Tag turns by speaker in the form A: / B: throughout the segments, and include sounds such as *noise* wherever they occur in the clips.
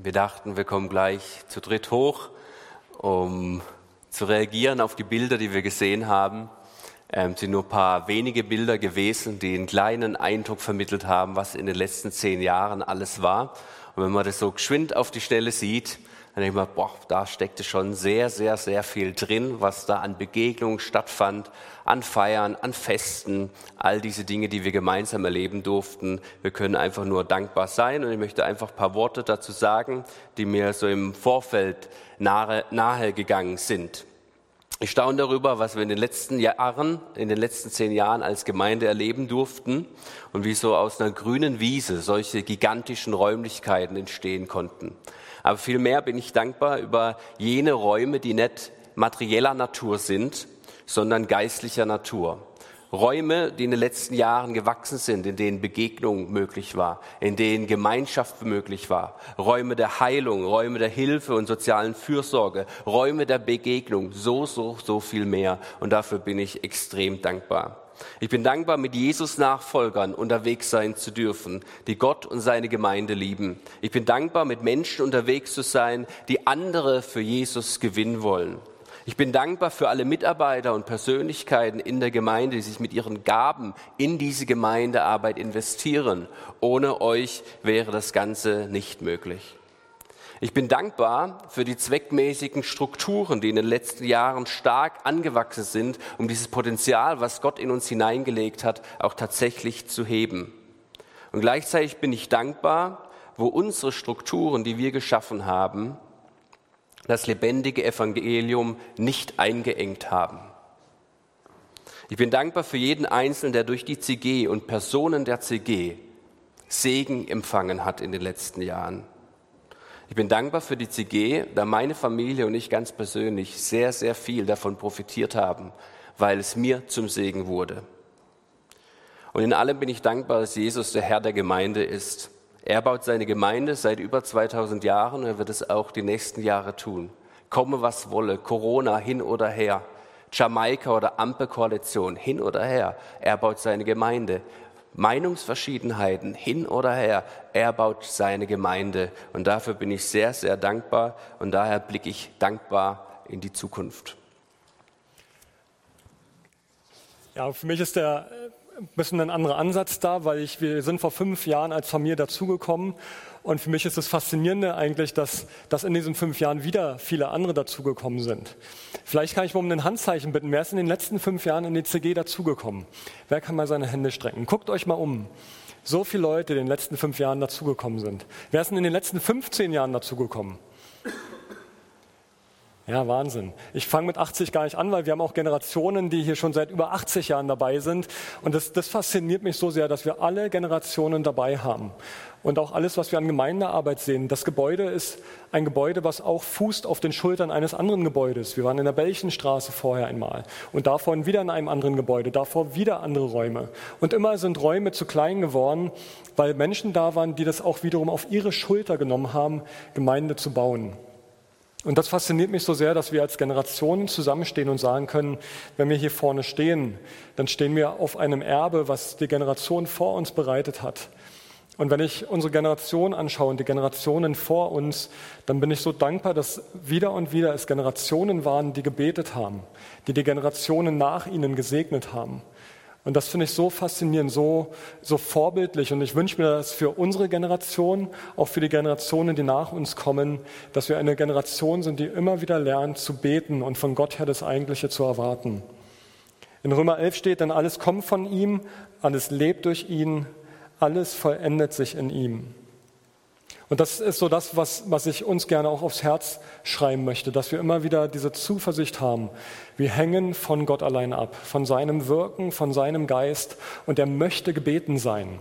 A: Wir dachten, wir kommen gleich zu dritt hoch, um zu reagieren auf die Bilder, die wir gesehen haben. Ähm, sind nur ein paar wenige Bilder gewesen, die einen kleinen Eindruck vermittelt haben, was in den letzten zehn Jahren alles war. Und wenn man das so geschwind auf die Stelle sieht, dann denkt man, boah, da steckte schon sehr, sehr, sehr viel drin, was da an Begegnungen stattfand, an Feiern, an Festen, all diese Dinge, die wir gemeinsam erleben durften. Wir können einfach nur dankbar sein und ich möchte einfach ein paar Worte dazu sagen, die mir so im Vorfeld nahe, nahe gegangen sind. Ich staune darüber, was wir in den letzten Jahren, in den letzten zehn Jahren als Gemeinde erleben durften und wie so aus einer grünen Wiese solche gigantischen Räumlichkeiten entstehen konnten. Aber vielmehr bin ich dankbar über jene Räume, die nicht materieller Natur sind, sondern geistlicher Natur. Räume, die in den letzten Jahren gewachsen sind, in denen Begegnung möglich war, in denen Gemeinschaft möglich war. Räume der Heilung, Räume der Hilfe und sozialen Fürsorge, Räume der Begegnung, so, so, so viel mehr. Und dafür bin ich extrem dankbar. Ich bin dankbar, mit Jesus Nachfolgern unterwegs sein zu dürfen, die Gott und seine Gemeinde lieben. Ich bin dankbar, mit Menschen unterwegs zu sein, die andere für Jesus gewinnen wollen. Ich bin dankbar für alle Mitarbeiter und Persönlichkeiten in der Gemeinde, die sich mit ihren Gaben in diese Gemeindearbeit investieren. Ohne euch wäre das Ganze nicht möglich. Ich bin dankbar für die zweckmäßigen Strukturen, die in den letzten Jahren stark angewachsen sind, um dieses Potenzial, was Gott in uns hineingelegt hat, auch tatsächlich zu heben. Und gleichzeitig bin ich dankbar, wo unsere Strukturen, die wir geschaffen haben, das lebendige Evangelium nicht eingeengt haben. Ich bin dankbar für jeden Einzelnen, der durch die CG und Personen der CG Segen empfangen hat in den letzten Jahren. Ich bin dankbar für die CG, da meine Familie und ich ganz persönlich sehr, sehr viel davon profitiert haben, weil es mir zum Segen wurde. Und in allem bin ich dankbar, dass Jesus der Herr der Gemeinde ist. Er baut seine Gemeinde seit über 2000 Jahren und er wird es auch die nächsten Jahre tun. Komme was wolle, Corona hin oder her, Jamaika oder Ampelkoalition hin oder her, er baut seine Gemeinde. Meinungsverschiedenheiten hin oder her, er baut seine Gemeinde. Und dafür bin ich sehr, sehr dankbar und daher blicke ich dankbar in die Zukunft.
B: Ja, für mich ist der bisschen ein anderer Ansatz da, weil ich, wir sind vor fünf Jahren als Familie dazugekommen und für mich ist das Faszinierende eigentlich, dass, dass in diesen fünf Jahren wieder viele andere dazugekommen sind. Vielleicht kann ich mal um ein Handzeichen bitten. Wer ist in den letzten fünf Jahren in die CG dazugekommen? Wer kann mal seine Hände strecken? Guckt euch mal um. So viele Leute, die in den letzten fünf Jahren dazugekommen sind. Wer ist in den letzten 15 Jahren dazugekommen? Ja, Wahnsinn. Ich fange mit 80 gar nicht an, weil wir haben auch Generationen, die hier schon seit über 80 Jahren dabei sind. Und das, das fasziniert mich so sehr, dass wir alle Generationen dabei haben. Und auch alles, was wir an Gemeindearbeit sehen. Das Gebäude ist ein Gebäude, was auch fußt auf den Schultern eines anderen Gebäudes. Wir waren in der Belchenstraße vorher einmal und davor wieder in einem anderen Gebäude, davor wieder andere Räume. Und immer sind Räume zu klein geworden, weil Menschen da waren, die das auch wiederum auf ihre Schulter genommen haben, Gemeinde zu bauen. Und das fasziniert mich so sehr, dass wir als Generationen zusammenstehen und sagen können, wenn wir hier vorne stehen, dann stehen wir auf einem Erbe, was die Generation vor uns bereitet hat. Und wenn ich unsere Generation anschaue und die Generationen vor uns, dann bin ich so dankbar, dass wieder und wieder es Generationen waren, die gebetet haben, die die Generationen nach ihnen gesegnet haben. Und das finde ich so faszinierend, so, so vorbildlich. Und ich wünsche mir das für unsere Generation, auch für die Generationen, die nach uns kommen, dass wir eine Generation sind, die immer wieder lernt zu beten und von Gott her das Eigentliche zu erwarten. In Römer 11 steht, denn alles kommt von ihm, alles lebt durch ihn, alles vollendet sich in ihm. Und das ist so das, was, was ich uns gerne auch aufs Herz schreiben möchte, dass wir immer wieder diese Zuversicht haben. Wir hängen von Gott allein ab, von seinem Wirken, von seinem Geist und er möchte gebeten sein.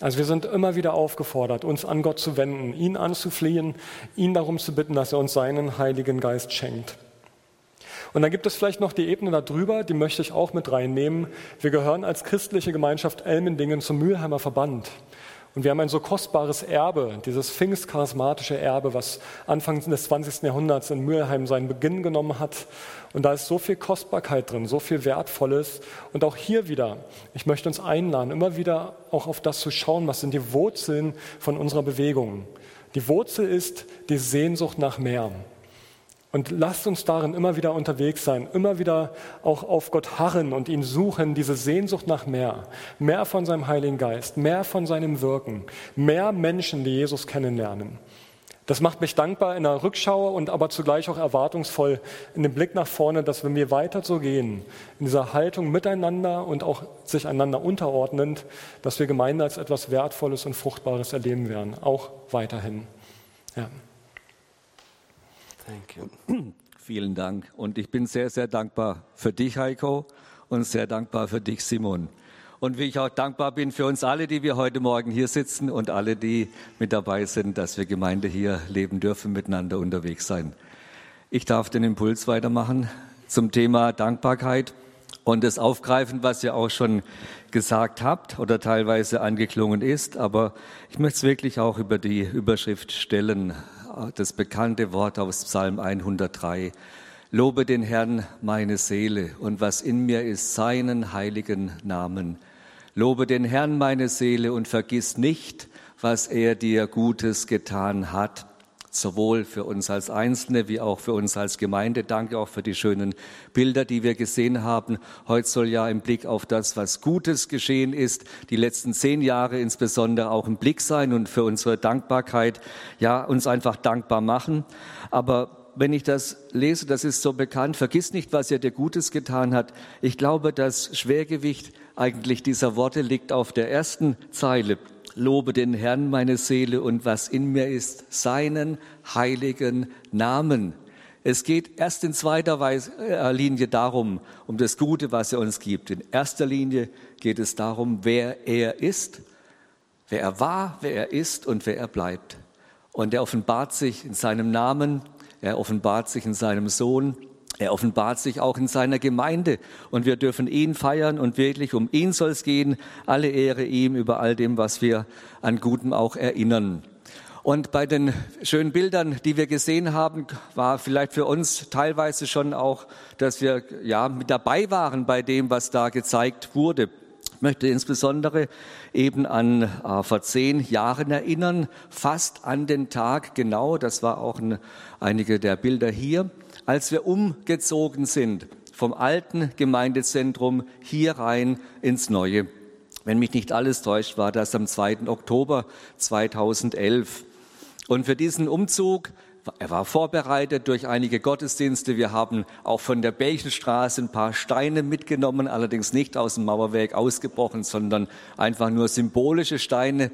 B: Also wir sind immer wieder aufgefordert, uns an Gott zu wenden, ihn anzuflehen, ihn darum zu bitten, dass er uns seinen Heiligen Geist schenkt. Und dann gibt es vielleicht noch die Ebene darüber, die möchte ich auch mit reinnehmen. Wir gehören als christliche Gemeinschaft Elmendingen zum Mühlheimer Verband. Und wir haben ein so kostbares Erbe, dieses pfingstcharismatische Erbe, was Anfang des 20. Jahrhunderts in Mühlheim seinen Beginn genommen hat. Und da ist so viel Kostbarkeit drin, so viel Wertvolles. Und auch hier wieder, ich möchte uns einladen, immer wieder auch auf das zu schauen, was sind die Wurzeln von unserer Bewegung. Die Wurzel ist die Sehnsucht nach mehr. Und lasst uns darin immer wieder unterwegs sein, immer wieder auch auf Gott harren und ihn suchen, diese Sehnsucht nach mehr, mehr von seinem Heiligen Geist, mehr von seinem Wirken, mehr Menschen, die Jesus kennenlernen. Das macht mich dankbar in der Rückschau und aber zugleich auch erwartungsvoll in dem Blick nach vorne, dass wenn wir weiter so gehen, in dieser Haltung miteinander und auch sich einander unterordnend, dass wir Gemeinde als etwas Wertvolles und Fruchtbares erleben werden, auch weiterhin. Ja.
C: Thank you. *clears throat* Vielen Dank. Und ich bin sehr, sehr dankbar für dich, Heiko, und sehr dankbar für dich, Simon. Und wie ich auch dankbar bin für uns alle, die wir heute Morgen hier sitzen und alle, die mit dabei sind, dass wir Gemeinde hier leben dürfen, miteinander unterwegs sein. Ich darf den Impuls weitermachen zum Thema Dankbarkeit und das aufgreifen, was ihr auch schon gesagt habt oder teilweise angeklungen ist. Aber ich möchte es wirklich auch über die Überschrift stellen das bekannte Wort aus Psalm 103. Lobe den Herrn meine Seele und was in mir ist, seinen heiligen Namen. Lobe den Herrn meine Seele und vergiss nicht, was er dir Gutes getan hat sowohl für uns als Einzelne wie auch für uns als Gemeinde. Danke auch für die schönen Bilder, die wir gesehen haben. Heute soll ja im Blick auf das, was Gutes geschehen ist, die letzten zehn Jahre insbesondere auch im Blick sein und für unsere Dankbarkeit, ja, uns einfach dankbar machen. Aber wenn ich das lese, das ist so bekannt, vergiss nicht, was er dir Gutes getan hat. Ich glaube, das Schwergewicht eigentlich dieser Worte liegt auf der ersten Zeile. Lobe den Herrn meine Seele und was in mir ist, seinen heiligen Namen. Es geht erst in zweiter äh, Linie darum, um das Gute, was er uns gibt. In erster Linie geht es darum, wer er ist, wer er war, wer er ist und wer er bleibt. Und er offenbart sich in seinem Namen, er offenbart sich in seinem Sohn, er offenbart sich auch in seiner Gemeinde und wir dürfen ihn feiern und wirklich um ihn soll es gehen. Alle Ehre ihm über all dem, was wir an Gutem auch erinnern. Und bei den schönen Bildern, die wir gesehen haben, war vielleicht für uns teilweise schon auch, dass wir ja mit dabei waren bei dem, was da gezeigt wurde. Ich möchte insbesondere eben an äh, vor zehn Jahren erinnern, fast an den Tag genau, das war auch ein, einige der Bilder hier, als wir umgezogen sind vom alten Gemeindezentrum hier rein ins neue. Wenn mich nicht alles täuscht, war das am 2. Oktober 2011. Und für diesen Umzug er war vorbereitet durch einige Gottesdienste. Wir haben auch von der Belchenstraße ein paar Steine mitgenommen, allerdings nicht aus dem Mauerwerk ausgebrochen, sondern einfach nur symbolische Steine,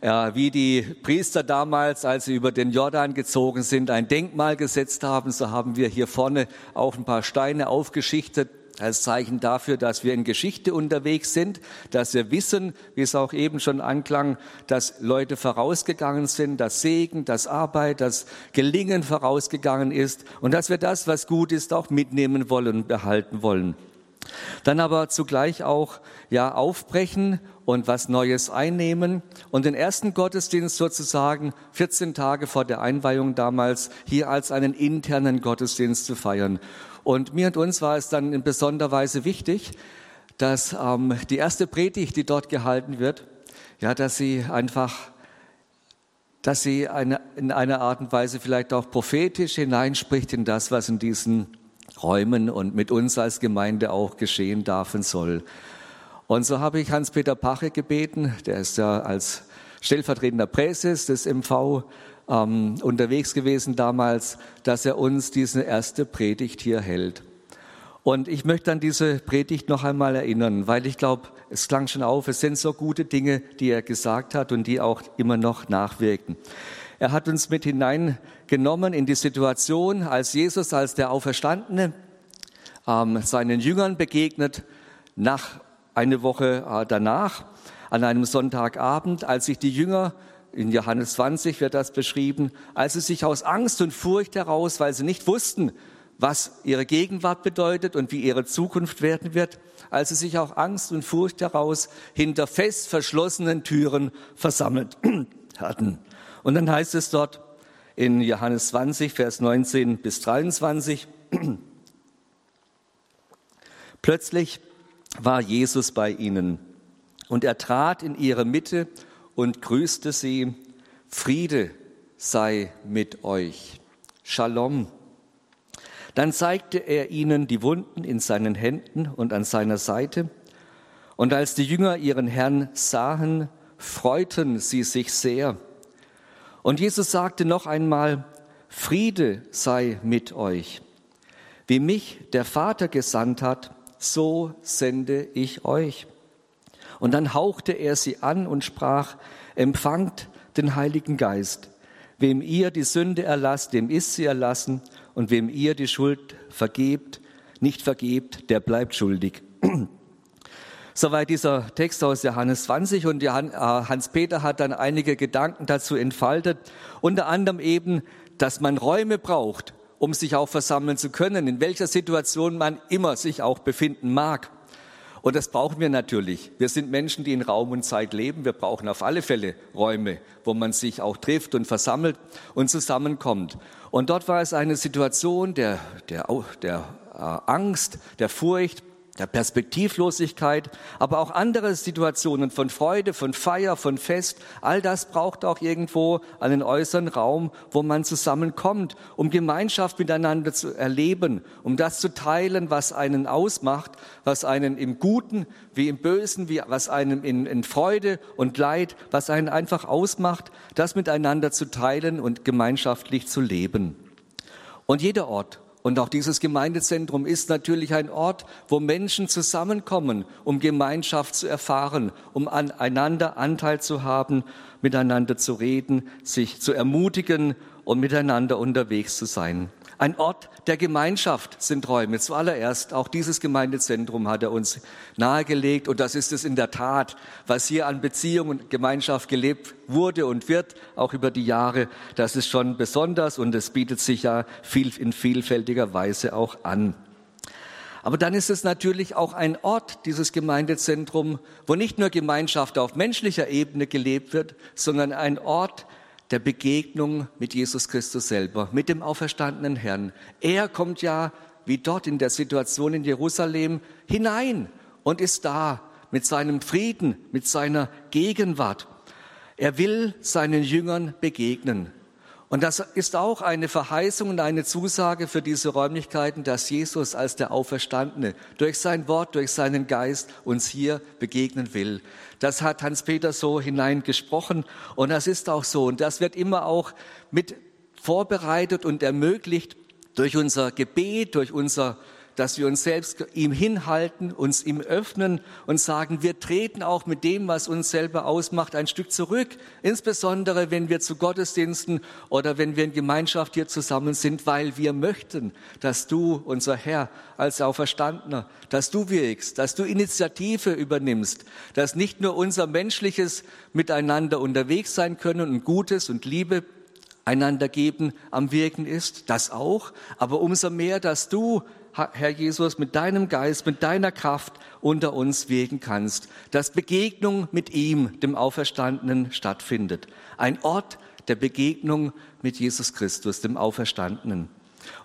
C: wie die Priester damals, als sie über den Jordan gezogen sind, ein Denkmal gesetzt haben. So haben wir hier vorne auch ein paar Steine aufgeschichtet als Zeichen dafür, dass wir in Geschichte unterwegs sind, dass wir wissen, wie es auch eben schon anklang, dass Leute vorausgegangen sind, dass Segen, dass Arbeit, dass Gelingen vorausgegangen ist und dass wir das, was gut ist, auch mitnehmen wollen und behalten wollen. Dann aber zugleich auch ja aufbrechen und was Neues einnehmen und den ersten Gottesdienst sozusagen 14 Tage vor der Einweihung damals hier als einen internen Gottesdienst zu feiern. Und mir und uns war es dann in besonderer Weise wichtig, dass ähm, die erste Predigt, die dort gehalten wird, ja, dass sie einfach, dass sie eine, in einer Art und Weise vielleicht auch prophetisch hineinspricht in das, was in diesen Räumen und mit uns als Gemeinde auch geschehen darf und soll. Und so habe ich Hans-Peter Pache gebeten, der ist ja als stellvertretender Präses des MV ähm, unterwegs gewesen damals, dass er uns diese erste Predigt hier hält. Und ich möchte an diese Predigt noch einmal erinnern, weil ich glaube, es klang schon auf, es sind so gute Dinge, die er gesagt hat und die auch immer noch nachwirken. Er hat uns mit hineingenommen in die Situation, als Jesus, als der Auferstandene, ähm, seinen Jüngern begegnet, nach eine Woche äh, danach, an einem Sonntagabend, als sich die Jünger in Johannes 20 wird das beschrieben, als sie sich aus Angst und Furcht heraus, weil sie nicht wussten, was ihre Gegenwart bedeutet und wie ihre Zukunft werden wird, als sie sich auch Angst und Furcht heraus hinter fest verschlossenen Türen versammelt *clears throat* hatten. Und dann heißt es dort in Johannes 20, Vers 19 bis 23, *clears throat* plötzlich war Jesus bei ihnen und er trat in ihre Mitte und grüßte sie, Friede sei mit euch. Shalom. Dann zeigte er ihnen die Wunden in seinen Händen und an seiner Seite. Und als die Jünger ihren Herrn sahen, freuten sie sich sehr. Und Jesus sagte noch einmal, Friede sei mit euch. Wie mich der Vater gesandt hat, so sende ich euch. Und dann hauchte er sie an und sprach, empfangt den Heiligen Geist. Wem ihr die Sünde erlasst, dem ist sie erlassen, und wem ihr die Schuld vergebt, nicht vergebt, der bleibt schuldig. *clears throat* Soweit dieser Text aus Johannes 20 und äh, Hans-Peter hat dann einige Gedanken dazu entfaltet, unter anderem eben, dass man Räume braucht, um sich auch versammeln zu können, in welcher Situation man immer sich auch befinden mag. Und das brauchen wir natürlich. Wir sind Menschen, die in Raum und Zeit leben. Wir brauchen auf alle Fälle Räume, wo man sich auch trifft und versammelt und zusammenkommt. Und dort war es eine Situation der, der, der äh, Angst, der Furcht, der Perspektivlosigkeit, aber auch andere Situationen von Freude, von Feier, von Fest. All das braucht auch irgendwo einen äußeren Raum, wo man zusammenkommt, um Gemeinschaft miteinander zu erleben, um das zu teilen, was einen ausmacht, was einen im Guten wie im Bösen, wie, was einem in, in Freude und Leid, was einen einfach ausmacht, das miteinander zu teilen und gemeinschaftlich zu leben. Und jeder Ort, und auch dieses Gemeindezentrum ist natürlich ein Ort, wo Menschen zusammenkommen, um Gemeinschaft zu erfahren, um aneinander Anteil zu haben, miteinander zu reden, sich zu ermutigen und miteinander unterwegs zu sein. Ein Ort der Gemeinschaft sind Räume. Zuallererst, auch dieses Gemeindezentrum hat er uns nahegelegt und das ist es in der Tat, was hier an Beziehung und Gemeinschaft gelebt wurde und wird, auch über die Jahre. Das ist schon besonders und es bietet sich ja viel, in vielfältiger Weise auch an. Aber dann ist es natürlich auch ein Ort, dieses Gemeindezentrum, wo nicht nur Gemeinschaft auf menschlicher Ebene gelebt wird, sondern ein Ort, der Begegnung mit Jesus Christus selber, mit dem auferstandenen Herrn. Er kommt ja, wie dort in der Situation in Jerusalem, hinein und ist da mit seinem Frieden, mit seiner Gegenwart. Er will seinen Jüngern begegnen. Und das ist auch eine Verheißung und eine Zusage für diese Räumlichkeiten, dass Jesus als der Auferstandene durch sein Wort, durch seinen Geist uns hier begegnen will. Das hat Hans-Peter so hineingesprochen und das ist auch so. Und das wird immer auch mit vorbereitet und ermöglicht durch unser Gebet, durch unser dass wir uns selbst ihm hinhalten, uns ihm öffnen und sagen, wir treten auch mit dem, was uns selber ausmacht, ein Stück zurück. Insbesondere, wenn wir zu Gottesdiensten oder wenn wir in Gemeinschaft hier zusammen sind, weil wir möchten, dass du, unser Herr, als Auferstandener, dass du wirkst, dass du Initiative übernimmst, dass nicht nur unser menschliches Miteinander unterwegs sein können und Gutes und Liebe einander geben am Wirken ist, das auch, aber umso mehr, dass du Herr Jesus, mit deinem Geist, mit deiner Kraft unter uns wirken kannst, dass Begegnung mit ihm, dem Auferstandenen, stattfindet. Ein Ort der Begegnung mit Jesus Christus, dem Auferstandenen.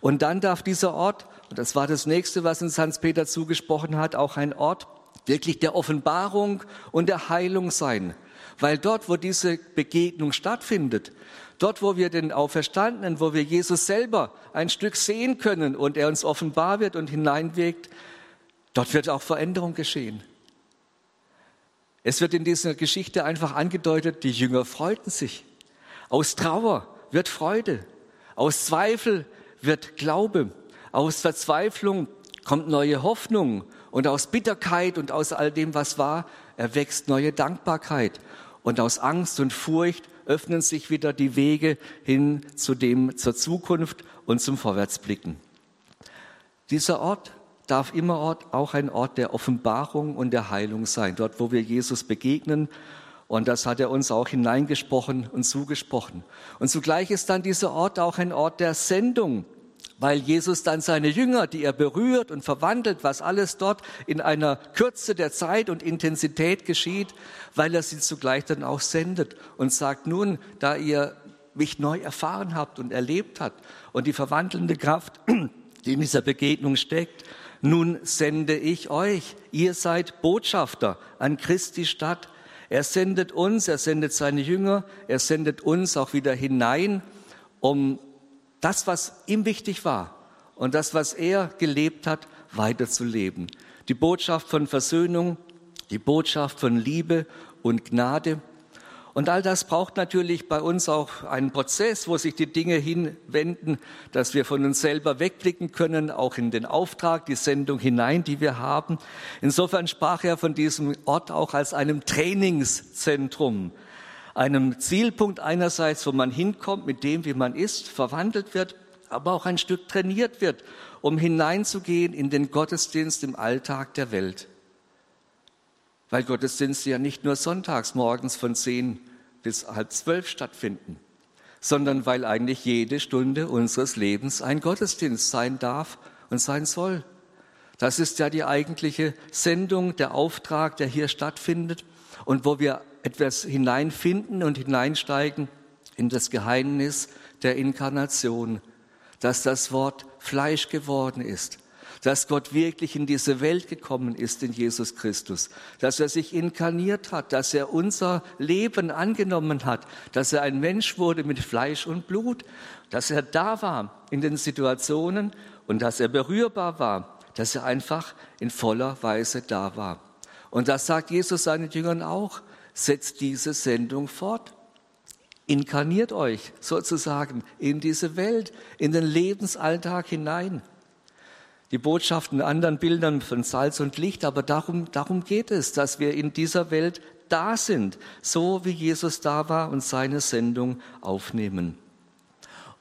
C: Und dann darf dieser Ort, und das war das nächste, was uns Hans-Peter zugesprochen hat, auch ein Ort wirklich der Offenbarung und der Heilung sein. Weil dort, wo diese Begegnung stattfindet, Dort, wo wir den Auferstandenen, wo wir Jesus selber ein Stück sehen können und er uns offenbar wird und hineinwirkt, dort wird auch Veränderung geschehen. Es wird in dieser Geschichte einfach angedeutet, die Jünger freuten sich. Aus Trauer wird Freude, aus Zweifel wird Glaube, aus Verzweiflung kommt neue Hoffnung und aus Bitterkeit und aus all dem, was war, erwächst neue Dankbarkeit und aus Angst und Furcht öffnen sich wieder die Wege hin zu dem, zur Zukunft und zum Vorwärtsblicken. Dieser Ort darf immer Ort, auch ein Ort der Offenbarung und der Heilung sein, dort, wo wir Jesus begegnen. Und das hat er uns auch hineingesprochen und zugesprochen. Und zugleich ist dann dieser Ort auch ein Ort der Sendung, weil Jesus dann seine Jünger, die er berührt und verwandelt, was alles dort in einer Kürze der Zeit und Intensität geschieht, weil er sie zugleich dann auch sendet und sagt, nun, da ihr mich neu erfahren habt und erlebt habt und die verwandelnde Kraft, *clears throat* die in dieser Begegnung steckt, nun sende ich euch. Ihr seid Botschafter an Christi Stadt. Er sendet uns, er sendet seine Jünger, er sendet uns auch wieder hinein, um das, was ihm wichtig war und das, was er gelebt hat, weiterzuleben. Die Botschaft von Versöhnung, die Botschaft von Liebe und Gnade. Und all das braucht natürlich bei uns auch einen Prozess, wo sich die Dinge hinwenden, dass wir von uns selber wegblicken können, auch in den Auftrag, die Sendung hinein, die wir haben. Insofern sprach er von diesem Ort auch als einem Trainingszentrum, einem Zielpunkt einerseits, wo man hinkommt mit dem, wie man ist, verwandelt wird, aber auch ein Stück trainiert wird, um hineinzugehen in den Gottesdienst im Alltag der Welt weil Gottesdienste ja nicht nur sonntags morgens von zehn bis halb zwölf stattfinden, sondern weil eigentlich jede Stunde unseres Lebens ein Gottesdienst sein darf und sein soll. Das ist ja die eigentliche Sendung, der Auftrag, der hier stattfindet und wo wir etwas hineinfinden und hineinsteigen in das Geheimnis der Inkarnation, dass das Wort Fleisch geworden ist, dass Gott wirklich in diese Welt gekommen ist in Jesus Christus, dass er sich inkarniert hat, dass er unser Leben angenommen hat, dass er ein Mensch wurde mit Fleisch und Blut, dass er da war in den Situationen und dass er berührbar war, dass er einfach in voller Weise da war. Und das sagt Jesus seinen Jüngern auch, setzt diese Sendung fort. Inkarniert euch sozusagen in diese Welt, in den Lebensalltag hinein die Botschaften in anderen Bildern von Salz und Licht, aber darum, darum geht es, dass wir in dieser Welt da sind, so wie Jesus da war und seine Sendung aufnehmen.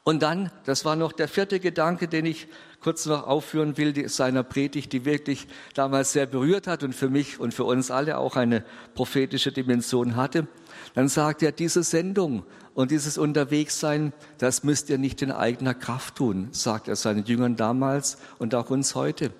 C: Und dann, das war noch der vierte Gedanke, den ich kurz noch aufführen will, die, seiner Predigt, die wirklich damals sehr berührt hat und für mich und für uns alle auch eine prophetische Dimension hatte. Dann sagt er, diese Sendung und dieses Unterwegssein, das müsst ihr nicht in eigener Kraft tun, sagt er seinen Jüngern damals und auch uns heute.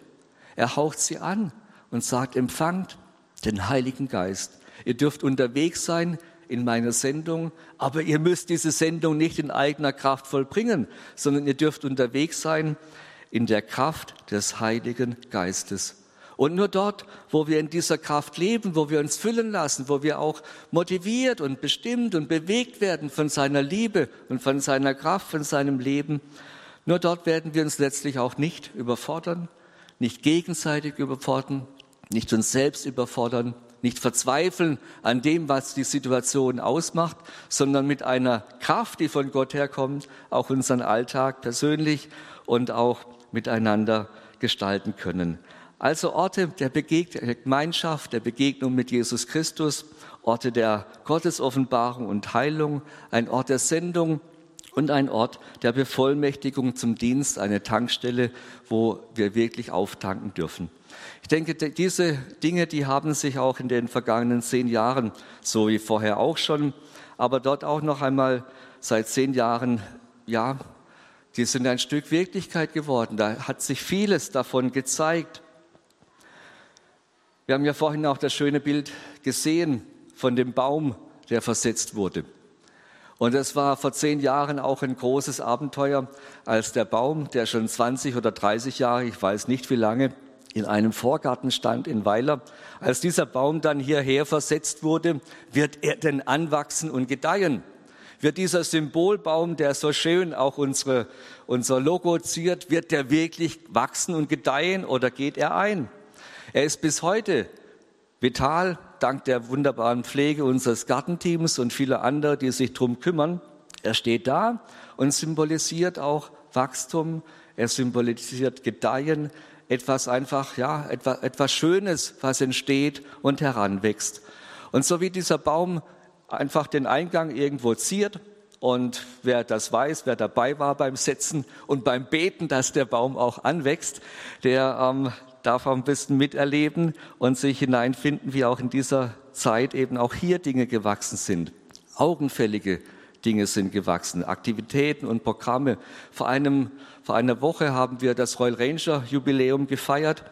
C: Er haucht sie an und sagt, empfangt den Heiligen Geist. Ihr dürft unterwegs sein in meiner Sendung, aber ihr müsst diese Sendung nicht in eigener Kraft vollbringen, sondern ihr dürft unterwegs sein in der Kraft des Heiligen Geistes. Und nur dort, wo wir in dieser Kraft leben, wo wir uns füllen lassen, wo wir auch motiviert und bestimmt und bewegt werden von seiner Liebe und von seiner Kraft, von seinem Leben, nur dort werden wir uns letztlich auch nicht überfordern, nicht gegenseitig überfordern, nicht uns selbst überfordern, nicht verzweifeln an dem, was die Situation ausmacht, sondern mit einer Kraft, die von Gott herkommt, auch unseren Alltag persönlich und auch miteinander gestalten können. Also Orte der, Begeg der Gemeinschaft, der Begegnung mit Jesus Christus, Orte der Gottesoffenbarung und Heilung, ein Ort der Sendung und ein Ort der Bevollmächtigung zum Dienst, eine Tankstelle, wo wir wirklich auftanken dürfen. Ich denke, diese Dinge, die haben sich auch in den vergangenen zehn Jahren, so wie vorher auch schon, aber dort auch noch einmal seit zehn Jahren, ja, die sind ein Stück Wirklichkeit geworden. Da hat sich vieles davon gezeigt. Wir haben ja vorhin auch das schöne Bild gesehen von dem Baum, der versetzt wurde. Und es war vor zehn Jahren auch ein großes Abenteuer, als der Baum, der schon 20 oder 30 Jahre, ich weiß nicht wie lange, in einem Vorgarten stand in Weiler. Als dieser Baum dann hierher versetzt wurde, wird er denn anwachsen und gedeihen? Wird dieser Symbolbaum, der so schön auch unsere, unser Logo ziert, wird der wirklich wachsen und gedeihen oder geht er ein? Er ist bis heute vital, dank der wunderbaren Pflege unseres Gartenteams und vieler anderer, die sich darum kümmern. Er steht da und symbolisiert auch Wachstum, er symbolisiert Gedeihen, etwas einfach, ja, etwas, etwas Schönes, was entsteht und heranwächst. Und so wie dieser Baum einfach den Eingang irgendwo ziert, und wer das weiß, wer dabei war beim Setzen und beim Beten, dass der Baum auch anwächst, der ähm, darf ein bisschen miterleben und sich hineinfinden, wie auch in dieser Zeit eben auch hier Dinge gewachsen sind. Augenfällige Dinge sind gewachsen, Aktivitäten und Programme. Vor, einem, vor einer Woche haben wir das Royal Ranger Jubiläum gefeiert.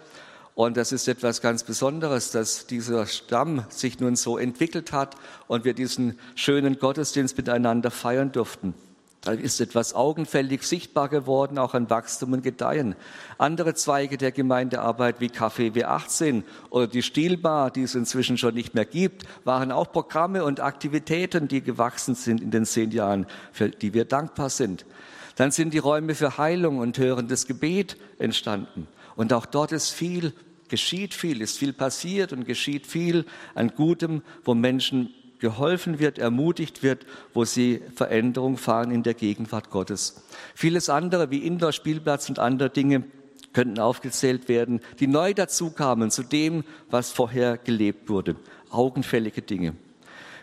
C: Und das ist etwas ganz Besonderes, dass dieser Stamm sich nun so entwickelt hat und wir diesen schönen Gottesdienst miteinander feiern durften. Da ist etwas augenfällig sichtbar geworden, auch an Wachstum und Gedeihen. Andere Zweige der Gemeindearbeit wie Café W18 oder die Stilbar, die es inzwischen schon nicht mehr gibt, waren auch Programme und Aktivitäten, die gewachsen sind in den zehn Jahren, für die wir dankbar sind. Dann sind die Räume für Heilung und hörendes Gebet entstanden. Und auch dort ist viel, geschieht viel, ist viel passiert und geschieht viel an Gutem, wo Menschen geholfen wird, ermutigt wird, wo sie Veränderung fahren in der Gegenwart Gottes. Vieles andere wie Indoor-Spielplatz und andere Dinge könnten aufgezählt werden, die neu dazu kamen zu dem, was vorher gelebt wurde. Augenfällige Dinge.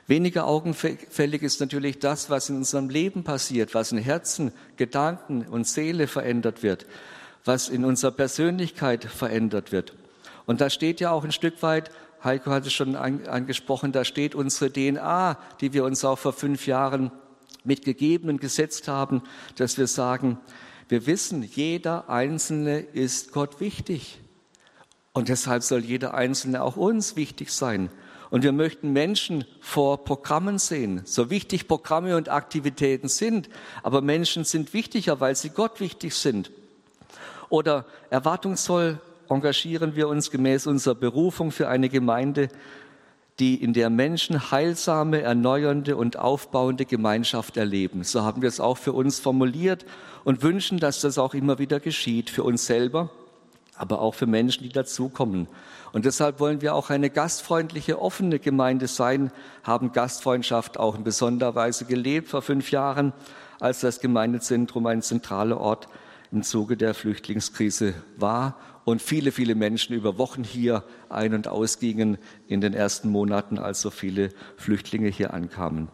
C: Weniger augenfällig ist natürlich das, was in unserem Leben passiert, was in Herzen, Gedanken und Seele verändert wird, was in unserer Persönlichkeit verändert wird. Und da steht ja auch ein Stück weit Heiko hat es schon angesprochen, da steht unsere DNA, die wir uns auch vor fünf Jahren mitgegeben und gesetzt haben, dass wir sagen, wir wissen, jeder Einzelne ist Gott wichtig. Und deshalb soll jeder Einzelne auch uns wichtig sein. Und wir möchten Menschen vor Programmen sehen, so wichtig Programme und Aktivitäten sind. Aber Menschen sind wichtiger, weil sie Gott wichtig sind. Oder erwartungsvoll engagieren wir uns gemäß unserer Berufung für eine Gemeinde, die in der Menschen heilsame, erneuernde und aufbauende Gemeinschaft erleben. So haben wir es auch für uns formuliert und wünschen, dass das auch immer wieder geschieht, für uns selber, aber auch für Menschen, die dazukommen. Und deshalb wollen wir auch eine gastfreundliche, offene Gemeinde sein, haben Gastfreundschaft auch in besonderer Weise gelebt vor fünf Jahren, als das Gemeindezentrum ein zentraler Ort im Zuge der Flüchtlingskrise war und viele, viele Menschen über Wochen hier ein- und ausgingen in den ersten Monaten, als so viele Flüchtlinge hier ankamen.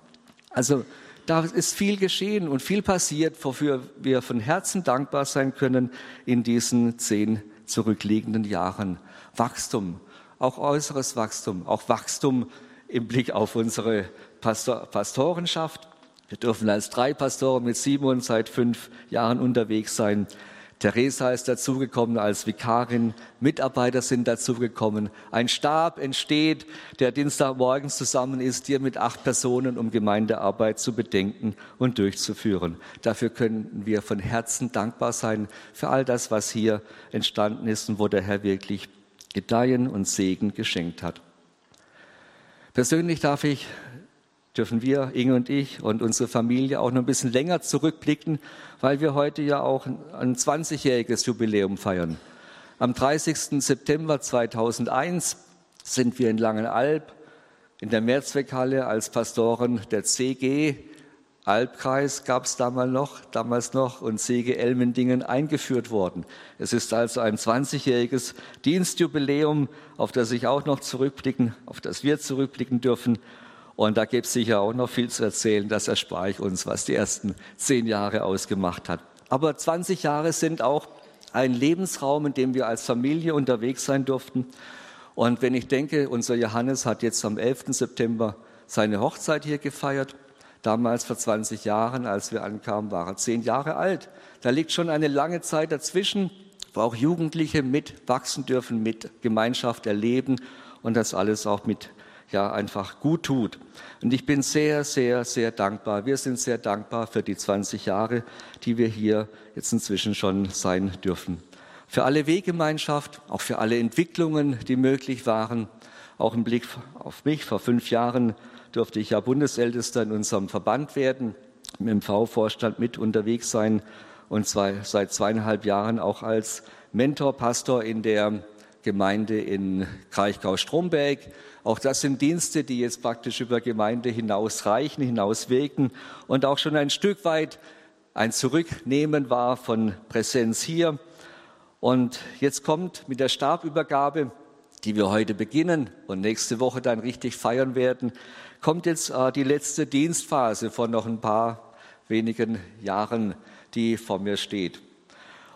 C: Also da ist viel geschehen und viel passiert, wofür wir von Herzen dankbar sein können in diesen zehn zurückliegenden Jahren. Wachstum, auch äußeres Wachstum, auch Wachstum im Blick auf unsere Pastor Pastorenschaft. Wir dürfen als drei Pastoren mit Simon seit fünf Jahren unterwegs sein. Theresa ist dazugekommen als Vikarin, Mitarbeiter sind dazugekommen. Ein Stab entsteht, der Dienstagmorgens zusammen ist, hier mit acht Personen, um Gemeindearbeit zu bedenken und durchzuführen. Dafür können wir von Herzen dankbar sein für all das, was hier entstanden ist und wo der Herr wirklich Gedeihen und Segen geschenkt hat. Persönlich darf ich dürfen wir, Inge und ich und unsere Familie auch noch ein bisschen länger zurückblicken, weil wir heute ja auch ein 20-jähriges Jubiläum feiern. Am 30. September 2001 sind wir in Langenalb in der Mehrzweckhalle als Pastoren der CG Albkreis gab es damals noch, damals noch und CG Elmendingen eingeführt worden. Es ist also ein 20-jähriges Dienstjubiläum, auf das ich auch noch zurückblicken, auf das wir zurückblicken dürfen und da gibt es sicher auch noch viel zu erzählen, das erspare ich uns, was die ersten zehn Jahre ausgemacht hat. Aber 20 Jahre sind auch ein Lebensraum, in dem wir als Familie unterwegs sein durften. Und wenn ich denke, unser Johannes hat jetzt am 11. September seine Hochzeit hier gefeiert. Damals vor 20 Jahren, als wir ankamen, war er zehn Jahre alt. Da liegt schon eine lange Zeit dazwischen, wo auch Jugendliche mitwachsen dürfen, mit Gemeinschaft erleben und das alles auch mit ja einfach gut tut. Und ich bin sehr, sehr, sehr dankbar. Wir sind sehr dankbar für die 20 Jahre, die wir hier jetzt inzwischen schon sein dürfen. Für alle Weggemeinschaft, auch für alle Entwicklungen, die möglich waren. Auch im Blick auf mich. Vor fünf Jahren durfte ich ja Bundesältester in unserem Verband werden, im V-Vorstand mit unterwegs sein und zwei, seit zweieinhalb Jahren auch als Mentorpastor in der Gemeinde in Kraichgau-Stromberg auch das sind Dienste, die jetzt praktisch über Gemeinde hinausreichen, hinauswirken und auch schon ein Stück weit ein Zurücknehmen war von Präsenz hier. Und jetzt kommt mit der Stabübergabe, die wir heute beginnen und nächste Woche dann richtig feiern werden, kommt jetzt äh, die letzte Dienstphase von noch ein paar wenigen Jahren, die vor mir steht.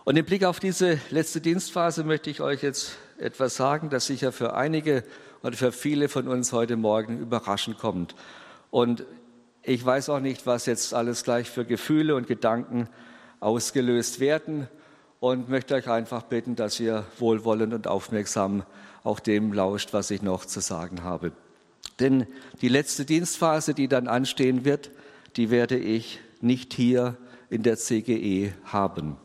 C: Und im Blick auf diese letzte Dienstphase möchte ich euch jetzt etwas sagen, das sicher für einige und für viele von uns heute Morgen überraschend kommt. Und ich weiß auch nicht, was jetzt alles gleich für Gefühle und Gedanken ausgelöst werden und möchte euch einfach bitten, dass ihr wohlwollend und aufmerksam auch dem lauscht, was ich noch zu sagen habe. Denn die letzte Dienstphase, die dann anstehen wird, die werde ich nicht hier in der CGE haben.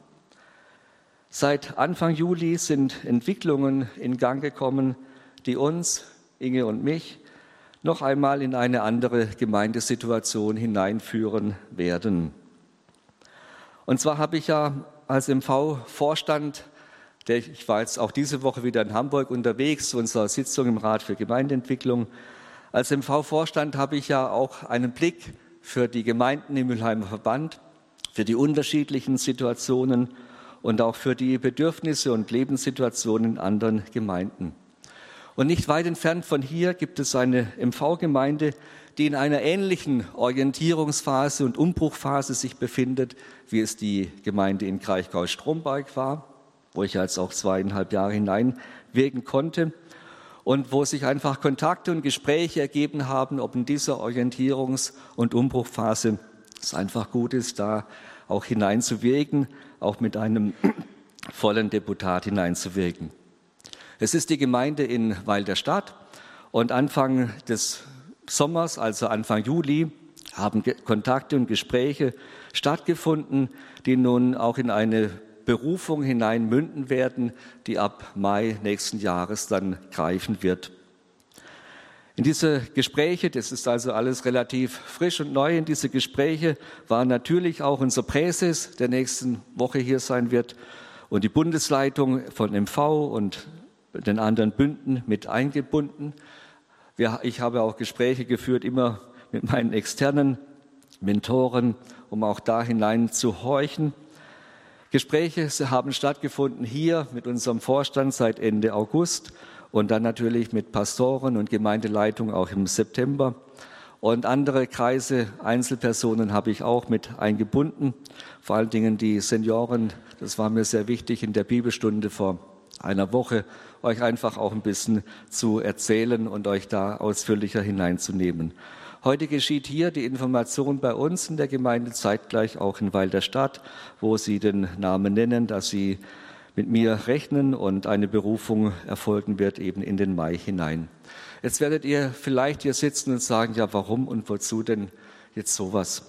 C: Seit Anfang Juli sind Entwicklungen in Gang gekommen, die uns, Inge und mich, noch einmal in eine andere Gemeindesituation hineinführen werden. Und zwar habe ich ja als MV-Vorstand, ich war jetzt auch diese Woche wieder in Hamburg unterwegs zu unserer Sitzung im Rat für Gemeindeentwicklung, als MV-Vorstand habe ich ja auch einen Blick für die Gemeinden im Mülheimer Verband, für die unterschiedlichen Situationen und auch für die Bedürfnisse und Lebenssituationen in anderen Gemeinden. Und nicht weit entfernt von hier gibt es eine MV-Gemeinde, die in einer ähnlichen Orientierungsphase und Umbruchphase sich befindet, wie es die Gemeinde in Kraichgau-Stromberg war, wo ich jetzt auch zweieinhalb Jahre hineinwirken konnte und wo sich einfach Kontakte und Gespräche ergeben haben, ob in dieser Orientierungs- und Umbruchphase es einfach gut ist, da auch hineinzuwirken, auch mit einem *clears throat* vollen Deputat hineinzuwirken. Es ist die Gemeinde in Weil der Stadt und Anfang des Sommers, also Anfang Juli, haben Kontakte und Gespräche stattgefunden, die nun auch in eine Berufung hinein münden werden, die ab Mai nächsten Jahres dann greifen wird. In diese Gespräche, das ist also alles relativ frisch und neu, in diese Gespräche war natürlich auch unser Präses, der nächsten Woche hier sein wird, und die Bundesleitung von MV und den anderen Bünden mit eingebunden. Wir, ich habe auch Gespräche geführt, immer mit meinen externen Mentoren, um auch da hinein zu horchen. Gespräche haben stattgefunden hier mit unserem Vorstand seit Ende August und dann natürlich mit Pastoren und Gemeindeleitung auch im September. Und andere Kreise, Einzelpersonen habe ich auch mit eingebunden. Vor allen Dingen die Senioren. Das war mir sehr wichtig in der Bibelstunde vor einer Woche euch einfach auch ein bisschen zu erzählen und euch da ausführlicher hineinzunehmen. Heute geschieht hier die Information bei uns in der Gemeinde zeitgleich auch in Weil der Stadt, wo Sie den Namen nennen, dass Sie mit mir rechnen und eine Berufung erfolgen wird eben in den Mai hinein. Jetzt werdet ihr vielleicht hier sitzen und sagen, ja, warum und wozu denn jetzt sowas?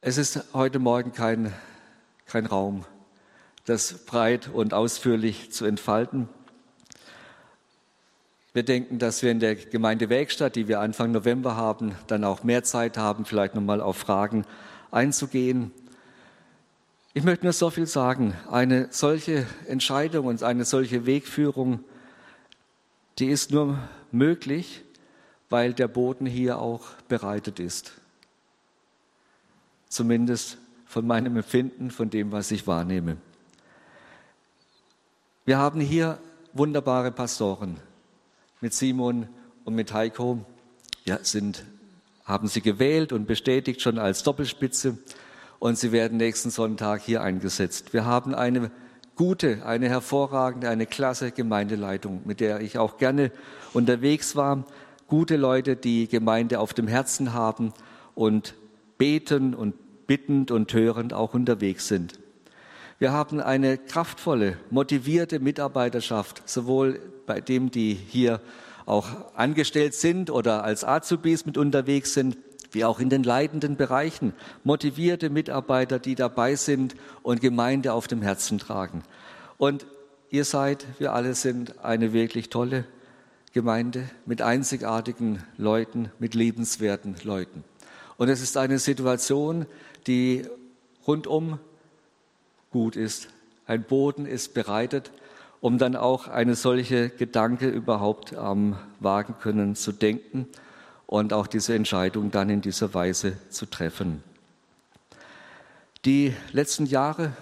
C: Es ist heute Morgen kein, kein Raum das breit und ausführlich zu entfalten. Wir denken, dass wir in der Gemeinde Werkstatt, die wir Anfang November haben, dann auch mehr Zeit haben, vielleicht nochmal auf Fragen einzugehen. Ich möchte nur so viel sagen. Eine solche Entscheidung und eine solche Wegführung, die ist nur möglich, weil der Boden hier auch bereitet ist. Zumindest von meinem Empfinden, von dem, was ich wahrnehme. Wir haben hier wunderbare Pastoren mit Simon und mit Heiko. Ja, sind, haben sie gewählt und bestätigt schon als Doppelspitze und sie werden nächsten Sonntag hier eingesetzt. Wir haben eine gute, eine hervorragende, eine klasse Gemeindeleitung, mit der ich auch gerne unterwegs war. Gute Leute, die Gemeinde auf dem Herzen haben und beten und bittend und hörend auch unterwegs sind. Wir haben eine kraftvolle, motivierte Mitarbeiterschaft, sowohl bei dem, die hier auch angestellt sind oder als Azubis mit unterwegs sind, wie auch in den leitenden Bereichen. Motivierte Mitarbeiter, die dabei sind und Gemeinde auf dem Herzen tragen. Und ihr seid, wir alle sind eine wirklich tolle Gemeinde mit einzigartigen Leuten, mit liebenswerten Leuten. Und es ist eine Situation, die rundum gut ist. Ein Boden ist bereitet, um dann auch eine solche Gedanke überhaupt ähm, wagen können zu denken und auch diese Entscheidung dann in dieser Weise zu treffen. Die letzten Jahre,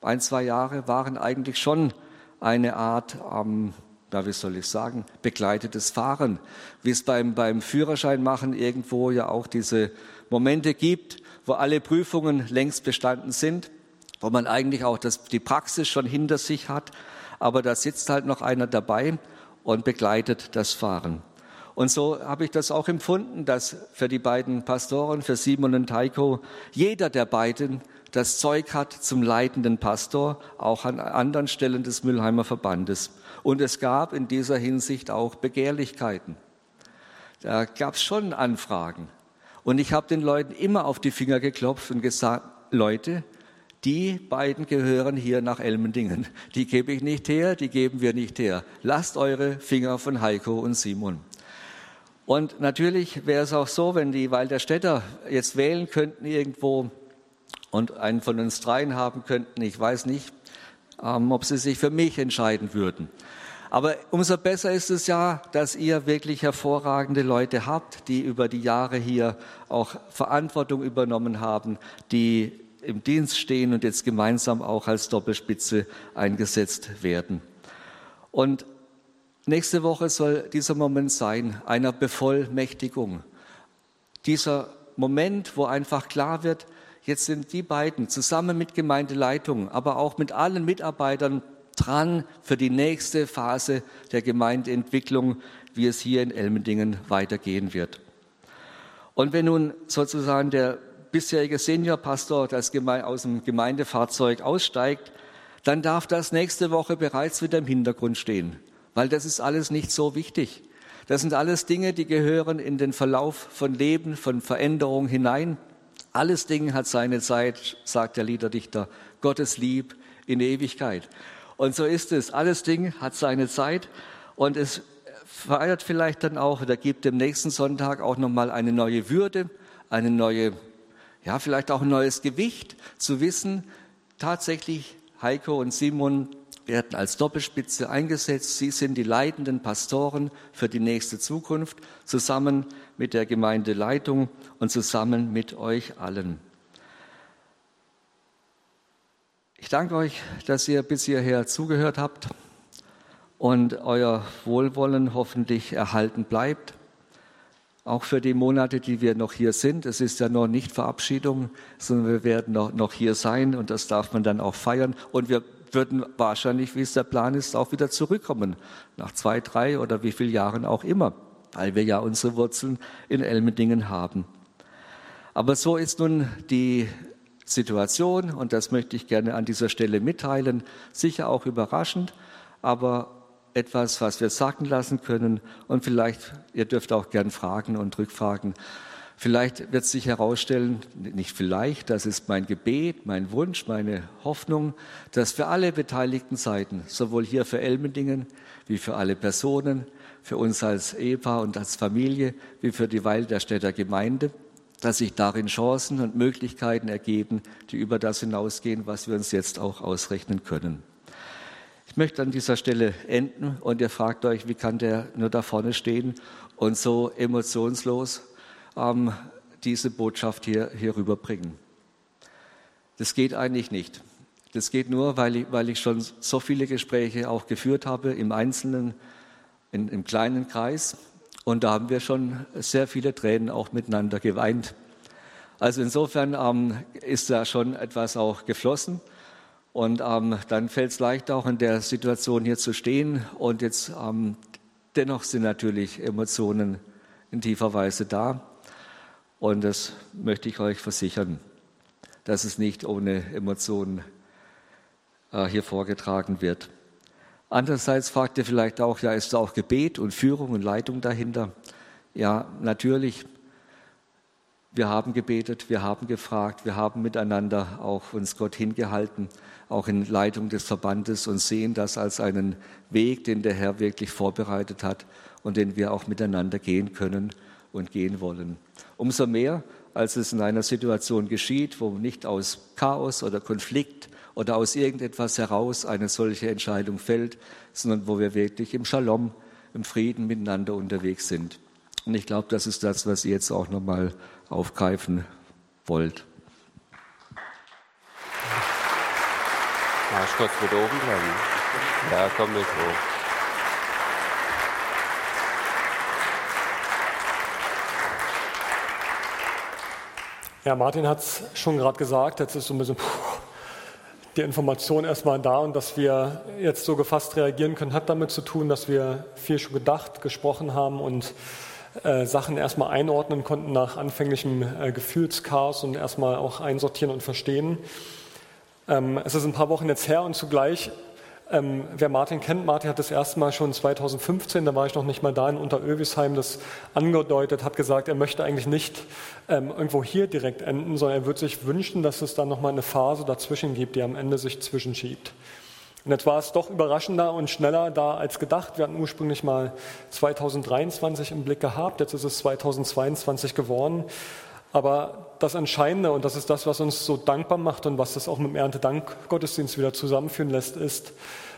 C: ein, zwei Jahre, waren eigentlich schon eine Art, ähm, ja, wie soll ich sagen, begleitetes Fahren, wie es beim, beim Führerschein machen irgendwo ja auch diese Momente gibt, wo alle Prüfungen längst bestanden sind wo man eigentlich auch das, die Praxis schon hinter sich hat, aber da sitzt halt noch einer dabei und begleitet das Fahren. Und so habe ich das auch empfunden, dass für die beiden Pastoren, für Simon und Heiko, jeder der beiden das Zeug hat zum leitenden Pastor, auch an anderen Stellen des Müllheimer Verbandes. Und es gab in dieser Hinsicht auch Begehrlichkeiten. Da gab es schon Anfragen. Und ich habe den Leuten immer auf die Finger geklopft und gesagt, Leute, die beiden gehören hier nach Elmendingen. Die gebe ich nicht her, die geben wir nicht her. Lasst eure Finger von Heiko und Simon. Und natürlich wäre es auch so, wenn die Walderstädter jetzt wählen könnten irgendwo und einen von uns dreien haben könnten, ich weiß nicht, ähm, ob sie sich für mich entscheiden würden. Aber umso besser ist es ja, dass ihr wirklich hervorragende Leute habt, die über die Jahre hier auch Verantwortung übernommen haben, die im Dienst stehen und jetzt gemeinsam auch als Doppelspitze eingesetzt werden. Und nächste Woche soll dieser Moment sein, einer Bevollmächtigung. Dieser Moment, wo einfach klar wird, jetzt sind die beiden zusammen mit Gemeindeleitung, aber auch mit allen Mitarbeitern dran für die nächste Phase der Gemeindeentwicklung, wie es hier in Elmendingen weitergehen wird. Und wenn nun sozusagen der bisherige Seniorpastor aus dem Gemeindefahrzeug aussteigt, dann darf das nächste Woche bereits wieder im Hintergrund stehen, weil das ist alles nicht so wichtig. Das sind alles Dinge, die gehören in den Verlauf von Leben, von Veränderung hinein. Alles Ding hat seine Zeit, sagt der Liederdichter. Gottes Lieb in Ewigkeit. Und so ist es. Alles Ding hat seine Zeit und es feiert vielleicht dann auch oder gibt dem nächsten Sonntag auch nochmal eine neue Würde, eine neue, ja, vielleicht auch ein neues Gewicht zu wissen, tatsächlich Heiko und Simon werden als Doppelspitze eingesetzt. Sie sind die leitenden Pastoren für die nächste Zukunft, zusammen mit der Gemeindeleitung und zusammen mit euch allen. Ich danke euch, dass ihr bis hierher zugehört habt und euer Wohlwollen hoffentlich erhalten bleibt. Auch für die Monate, die wir noch hier sind. Es ist ja noch nicht Verabschiedung, sondern wir werden noch, noch hier sein und das darf man dann auch feiern. Und wir würden wahrscheinlich, wie es der Plan ist, auch wieder zurückkommen. Nach zwei, drei oder wie vielen Jahren auch immer, weil wir ja unsere Wurzeln in Elmendingen haben. Aber so ist nun die Situation und das möchte ich gerne an dieser Stelle mitteilen. Sicher auch überraschend, aber etwas, was wir sagen lassen können und vielleicht, ihr dürft auch gern fragen und rückfragen. Vielleicht wird sich herausstellen, nicht vielleicht, das ist mein Gebet, mein Wunsch, meine Hoffnung, dass für alle beteiligten Seiten, sowohl hier für Elmendingen wie für alle Personen, für uns als Ehepaar und als Familie, wie für die Weil der Städter Gemeinde, dass sich darin Chancen und Möglichkeiten ergeben, die über das hinausgehen, was wir uns jetzt auch ausrechnen können. Ich möchte an dieser Stelle enden und ihr fragt euch, wie kann der nur da vorne stehen und so emotionslos ähm, diese Botschaft hier, hier rüberbringen. Das geht eigentlich nicht. Das geht nur, weil ich, weil ich schon so viele Gespräche auch geführt habe, im Einzelnen, in, im kleinen Kreis, und da haben wir schon sehr viele Tränen auch miteinander geweint. Also insofern ähm, ist da schon etwas auch geflossen. Und ähm, dann fällt es leicht auch in der Situation hier zu stehen. Und jetzt ähm, dennoch sind natürlich Emotionen in tiefer Weise da. Und das möchte ich euch versichern, dass es nicht ohne Emotionen äh, hier vorgetragen wird. Andererseits fragt ihr vielleicht auch, ja, ist da auch Gebet und Führung und Leitung dahinter? Ja, natürlich. Wir haben gebetet, wir haben gefragt, wir haben miteinander auch uns Gott hingehalten, auch in Leitung des Verbandes und sehen das als einen Weg, den der Herr wirklich vorbereitet hat und den wir auch miteinander gehen können und gehen wollen. Umso mehr, als es in einer Situation geschieht, wo nicht aus Chaos oder Konflikt oder aus irgendetwas heraus eine solche Entscheidung fällt, sondern wo wir wirklich im Shalom, im Frieden miteinander unterwegs sind. Und ich glaube, das ist das, was ihr jetzt auch nochmal aufgreifen wollt.
A: Magst du kurz mit oben bleiben? Ja, komm mit hoch.
B: Ja, Martin hat es schon gerade gesagt, jetzt ist so ein bisschen die Information erstmal da und dass wir jetzt so gefasst reagieren können, hat damit zu tun, dass wir viel schon gedacht, gesprochen haben und äh, Sachen erstmal einordnen konnten nach anfänglichem äh, Gefühlschaos und erstmal auch einsortieren und verstehen. Ähm, es ist ein paar Wochen jetzt her und zugleich Ähm, wer Martin kennt, Martin hat das erste Mal schon 2015, da war ich noch nicht mal da in Unterövisheim, das angedeutet, hat gesagt, er möchte eigentlich nicht ähm, irgendwo hier direkt enden, sondern er würde sich wünschen, dass es dann nochmal eine Phase dazwischen gibt, die am Ende sich zwischenschiebt. Und jetzt war es doch überraschender und schneller da als gedacht. Wir hatten ursprünglich mal 2023 im Blick gehabt, jetzt ist es 2022 geworden. Aber das Entscheidende, und das ist das, was uns so dankbar macht und was das auch mit dem Erntedank-Gottesdienst wieder zusammenführen lässt, ist,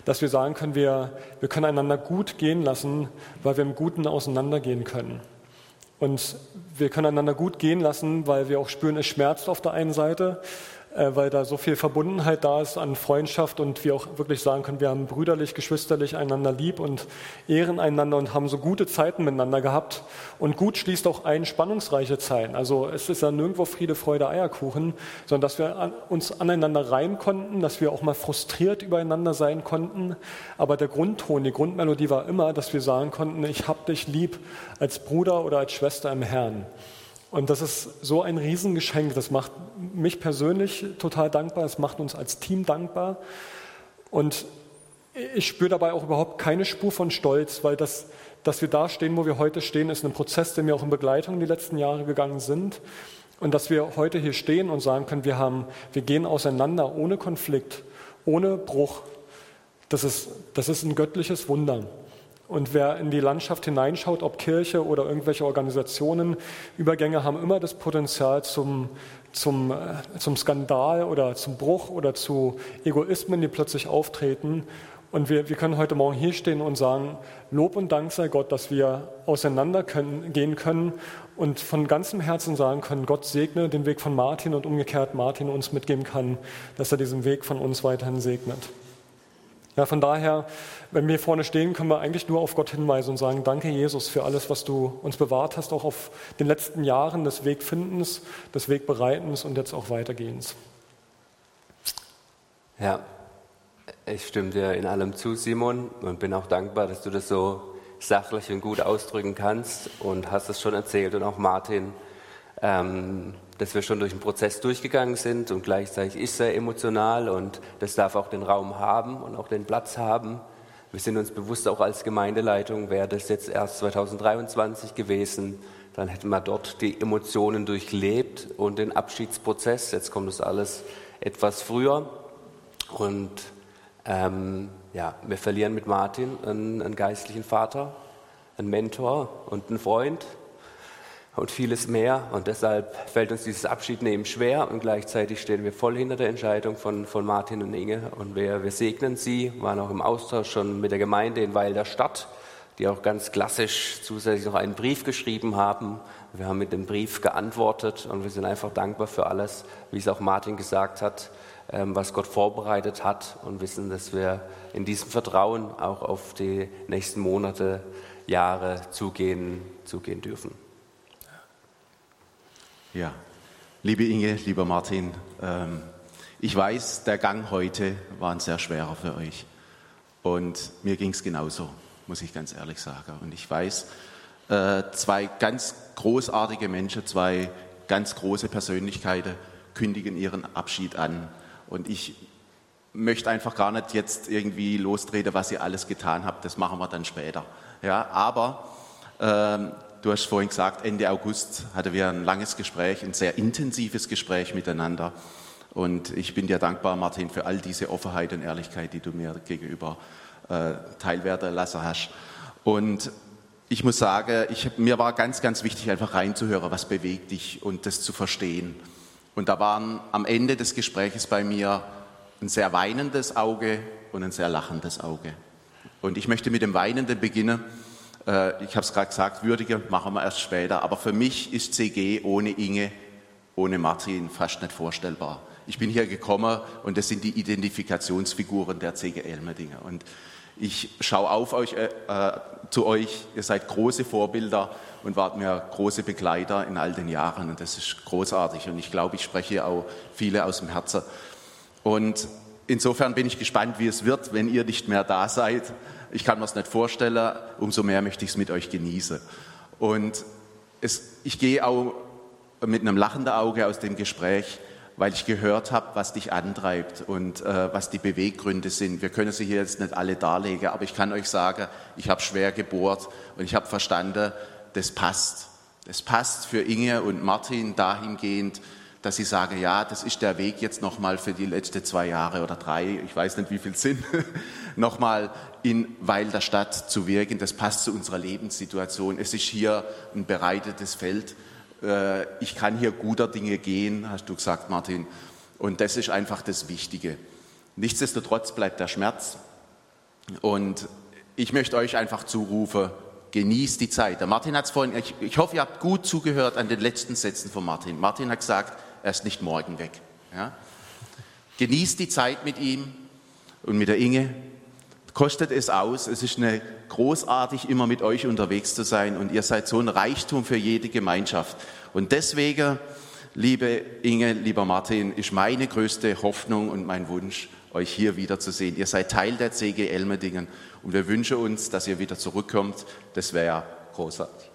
B: dass wir sagen können, wir, wir können einander gut gehen lassen, weil wir im Guten auseinandergehen können. Und wir können einander gut gehen lassen, weil wir auch spüren, es schmerzt auf der einen Seite, weil da so viel Verbundenheit da ist an Freundschaft und wir auch wirklich sagen können, wir haben brüderlich, geschwisterlich einander lieb und ehren einander und haben so gute Zeiten miteinander gehabt. Und gut schließt auch ein spannungsreiche Zeiten. Also es ist ja nirgendwo Friede, Freude, Eierkuchen, sondern dass wir uns aneinander reihen konnten, dass wir auch mal frustriert übereinander sein konnten. Aber der Grundton, die Grundmelodie war immer, dass wir sagen konnten, ich hab dich lieb als Bruder oder als Schwester im Herrn. Und das ist so ein Riesengeschenk. Das macht mich persönlich total dankbar. Es macht uns als Team dankbar. Und ich spüre dabei auch überhaupt keine Spur von Stolz, weil das, dass wir da stehen, wo wir heute stehen, ist ein Prozess, den wir auch in Begleitung die letzten Jahre gegangen sind. Und dass wir heute hier stehen und sagen können, wir, haben, wir gehen auseinander ohne Konflikt, ohne Bruch, das ist, das ist ein göttliches Wunder. Und wer in die Landschaft hineinschaut, ob Kirche oder irgendwelche Organisationen, Übergänge haben immer das Potenzial zum, zum, äh, zum Skandal oder zum Bruch oder zu Egoismen, die plötzlich auftreten. Und wir, wir können heute Morgen hier stehen und sagen, Lob und Dank sei Gott, dass wir auseinander können, gehen können und von ganzem Herzen sagen können, Gott segne den Weg von Martin und umgekehrt Martin uns mitgeben kann, dass er diesen Weg von uns weiterhin segnet. Ja, von daher, wenn wir vorne stehen, können wir eigentlich nur auf Gott hinweisen und sagen, danke Jesus für alles, was du uns bewahrt hast, auch auf den letzten Jahren des Wegfindens, des Wegbereitens und jetzt auch Weitergehens.
A: Ja, ich stimme dir in allem zu, Simon, und bin auch dankbar, dass du das so sachlich und gut ausdrücken kannst und hast es schon erzählt und auch Martin. Ähm, dass wir schon durch einen Prozess durchgegangen sind und gleichzeitig ist er emotional und das darf auch den Raum haben und auch den Platz haben. Wir sind uns bewusst auch als Gemeindeleitung, wäre das jetzt erst 2023 gewesen, dann hätten wir dort die Emotionen durchlebt und den Abschiedsprozess. Jetzt kommt das alles etwas früher und ähm, ja, wir verlieren mit Martin einen, einen geistlichen Vater, einen Mentor und einen Freund und vieles mehr. Und deshalb fällt uns dieses Abschiednehmen schwer und gleichzeitig stehen wir voll hinter der Entscheidung von, von Martin und Inge. Und wir, wir segnen sie, waren auch im Austausch schon mit der Gemeinde in Weil der Stadt, die auch ganz klassisch zusätzlich noch einen Brief geschrieben haben. Wir haben mit dem Brief geantwortet und wir sind einfach dankbar für alles, wie es auch Martin gesagt hat, ähm, was Gott vorbereitet hat und wissen, dass wir in diesem Vertrauen auch auf die nächsten Monate, Jahre zugehen, zugehen dürfen.
D: Ja, liebe Inge, lieber Martin, ähm, ich weiß, der Gang heute war ein sehr schwerer für euch. Und mir ging es genauso, muss ich ganz ehrlich sagen. Und ich weiß, äh, zwei ganz großartige Menschen, zwei ganz große Persönlichkeiten kündigen ihren Abschied an. Und ich möchte einfach gar nicht jetzt irgendwie lostreten, was ihr alles getan habt. Das machen wir dann später. Ja, aber ähm, Du hast vorhin gesagt, Ende August hatten wir ein langes Gespräch, ein sehr intensives Gespräch miteinander. Und ich bin dir dankbar, Martin, für all diese Offenheit und Ehrlichkeit, die du mir gegenüber äh, teilwerden lassen hast. Und ich muss sagen, ich, mir war ganz, ganz wichtig, einfach reinzuhören, was bewegt dich und das zu verstehen. Und da waren am Ende des Gespräches bei mir ein sehr weinendes Auge und ein sehr lachendes Auge. Und ich möchte mit dem Weinenden beginnen äh, ich habe es gerade gesagt, würdige machen wir erst später. Aber für mich ist CG ohne Inge, ohne Martin fast nicht vorstellbar. Ich bin hier gekommen und das sind die Identifikationsfiguren der CG Elmedinger. Und ich schaue auf euch, äh, äh, zu euch. Ihr seid große Vorbilder und wart mir große Begleiter in all den Jahren. Und das ist großartig. Und ich glaube, ich spreche auch viele aus dem Herzen. Und insofern bin ich gespannt, wie es wird, wenn ihr nicht mehr da seid ich kann mir es nicht vorstellen, umso mehr möchte ich es mit euch genießen. Und es, ich gehe auch mit einem lachenden Auge aus dem Gespräch, weil ich gehört habe, was dich antreibt und äh, was die Beweggründe sind. Wir können sie hier jetzt nicht alle darlegen, aber ich kann euch sagen, ich habe schwer gebohrt und ich habe verstanden, das passt. Das passt für Inge und Martin dahingehend, dass sie sagen, ja, das ist der Weg jetzt nochmal für die letzten zwei Jahre oder drei, ich weiß nicht, wie viel sind, *laughs* nochmal in Weil der Stadt zu wirken. Das passt zu unserer Lebenssituation. Es ist hier ein bereitetes Feld äh, ich kann hier guter Dinge gehen, hast du gesagt, Martin. Und das ist einfach das Wichtige. Nichtsdestotrotz bleibt der Schmerz. Und ich möchte euch einfach zurufen, genießt die Zeit. Der Martin hat es vorhin, ich, ich, hoffe, ihr habt gut zugehört an den letzten Sätzen von Martin. Martin hat gesagt, er ist nicht morgen weg. Ja? Genießt die Zeit mit ihm und mit der Inge kostet es aus. Es ist eine großartig, immer mit euch unterwegs zu sein und ihr seid so ein Reichtum für jede Gemeinschaft. Und deswegen, liebe Inge, lieber Martin, ist meine größte Hoffnung und mein Wunsch, euch hier wiederzusehen. Ihr seid Teil der CG Elmedingen und wir wünschen uns, dass ihr wieder zurückkommt. Das wäre großartig.